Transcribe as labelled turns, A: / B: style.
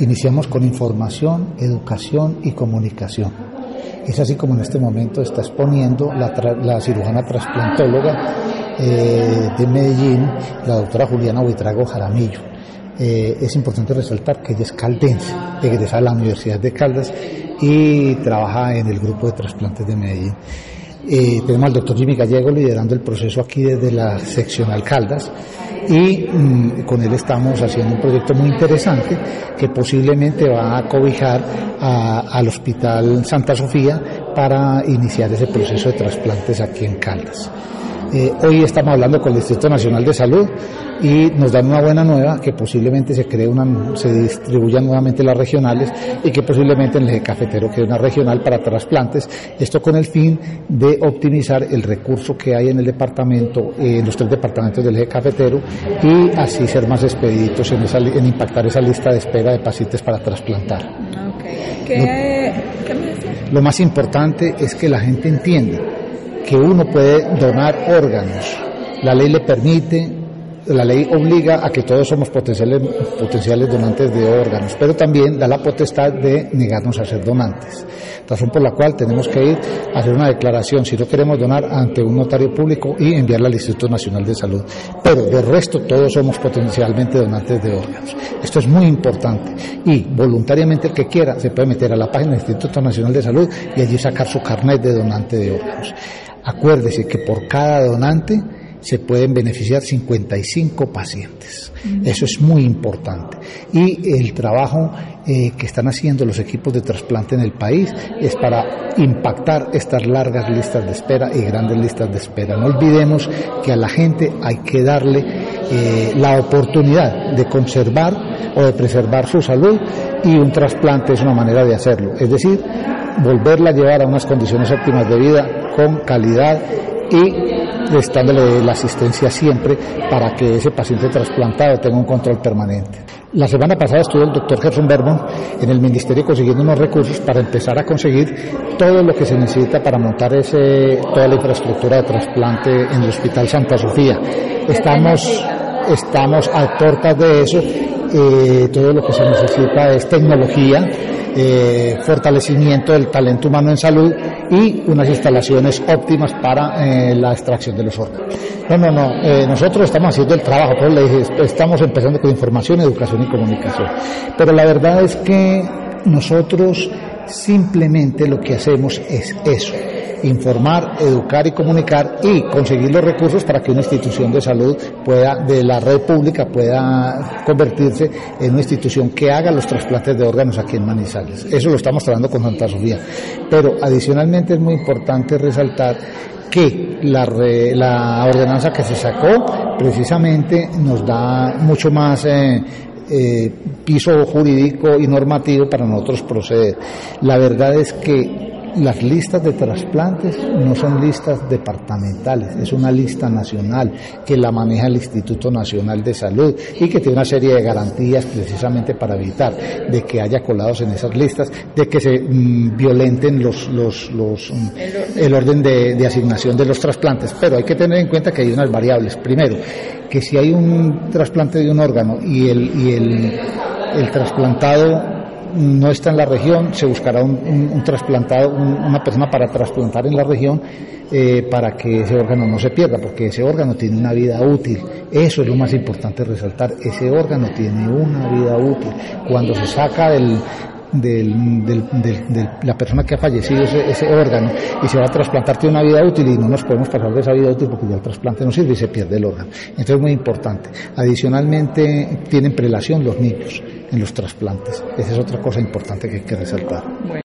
A: Iniciamos con información, educación y comunicación. Es así como en este momento está exponiendo la, la cirujana trasplantóloga eh, de Medellín, la doctora Juliana Buitrago Jaramillo. Eh, es importante resaltar que ella es caldense, egresada de la Universidad de Caldas y trabaja en el grupo de trasplantes de Medellín. Eh, tenemos al doctor Jimmy Gallego liderando el proceso aquí desde la sección Caldas y mm, con él estamos haciendo un proyecto muy interesante que posiblemente va a cobijar al Hospital Santa Sofía para iniciar ese proceso de trasplantes aquí en Caldas. Eh, hoy estamos hablando con el Instituto Nacional de Salud y nos dan una buena nueva que posiblemente se cree una, se distribuyan nuevamente las regionales y que posiblemente en el eje cafetero quede una regional para trasplantes. Esto con el fin de optimizar el recurso que hay en el departamento, en los tres departamentos del eje cafetero y así ser más expeditos en, en impactar esa lista de espera de pacientes para trasplantar.
B: ¿Qué,
A: lo más importante es que la gente entienda que uno puede donar órganos. La ley le permite, la ley obliga a que todos somos potenciales, donantes de órganos, pero también da la potestad de negarnos a ser donantes. Razón por la cual tenemos que ir a hacer una declaración si no queremos donar ante un notario público y enviarla al Instituto Nacional de Salud. Pero de resto todos somos potencialmente donantes de órganos. Esto es muy importante y voluntariamente el que quiera se puede meter a la página del Instituto Nacional de Salud y allí sacar su carnet de donante de órganos. Acuérdese que por cada donante se pueden beneficiar 55 pacientes. Eso es muy importante. Y el trabajo eh, que están haciendo los equipos de trasplante en el país es para impactar estas largas listas de espera y grandes listas de espera. No olvidemos que a la gente hay que darle eh, la oportunidad de conservar o de preservar su salud y un trasplante es una manera de hacerlo. Es decir, volverla a llevar a unas condiciones óptimas de vida con calidad y estándole la asistencia siempre para que ese paciente trasplantado tenga un control permanente. La semana pasada estuvo el doctor Gerson Bermond en el ministerio consiguiendo unos recursos para empezar a conseguir todo lo que se necesita para montar ese, toda la infraestructura de trasplante en el Hospital Santa Sofía. Estamos, estamos a tortas de eso. Eh, todo lo que se necesita es tecnología, eh, fortalecimiento del talento humano en salud y unas instalaciones óptimas para eh, la extracción de los órganos. No, no, no, nosotros estamos haciendo el trabajo, pero le dije, estamos empezando con información, educación y comunicación. Pero la verdad es que nosotros simplemente lo que hacemos es eso informar, educar y comunicar y conseguir los recursos para que una institución de salud pueda, de la red pública pueda convertirse en una institución que haga los trasplantes de órganos aquí en Manizales. Eso lo estamos tratando con Santa Sofía. Pero adicionalmente es muy importante resaltar que la, ordenanza que se sacó precisamente nos da mucho más eh, eh, piso jurídico y normativo para nosotros proceder. La verdad es que las listas de trasplantes no son listas departamentales, es una lista nacional que la maneja el Instituto Nacional de Salud y que tiene una serie de garantías precisamente para evitar de que haya colados en esas listas, de que se mm, violenten los, los, los, mm, el orden de, de asignación de los trasplantes. Pero hay que tener en cuenta que hay unas variables. Primero, que si hay un trasplante de un órgano y el, y el, el trasplantado no está en la región, se buscará un, trasplantado, una persona para trasplantar en la región eh, para que ese órgano no se pierda, porque ese órgano tiene una vida útil. Eso es lo más importante resaltar, ese órgano tiene una vida útil. Cuando se saca del, del, de la persona que ha fallecido ese, órgano y se va a trasplantar tiene una vida útil y no nos podemos pasar de esa vida útil porque ya el trasplante no sirve y se pierde el órgano. Entonces es muy importante. Adicionalmente tienen prelación los niños en los trasplantes. Esa es otra cosa importante que hay que resaltar.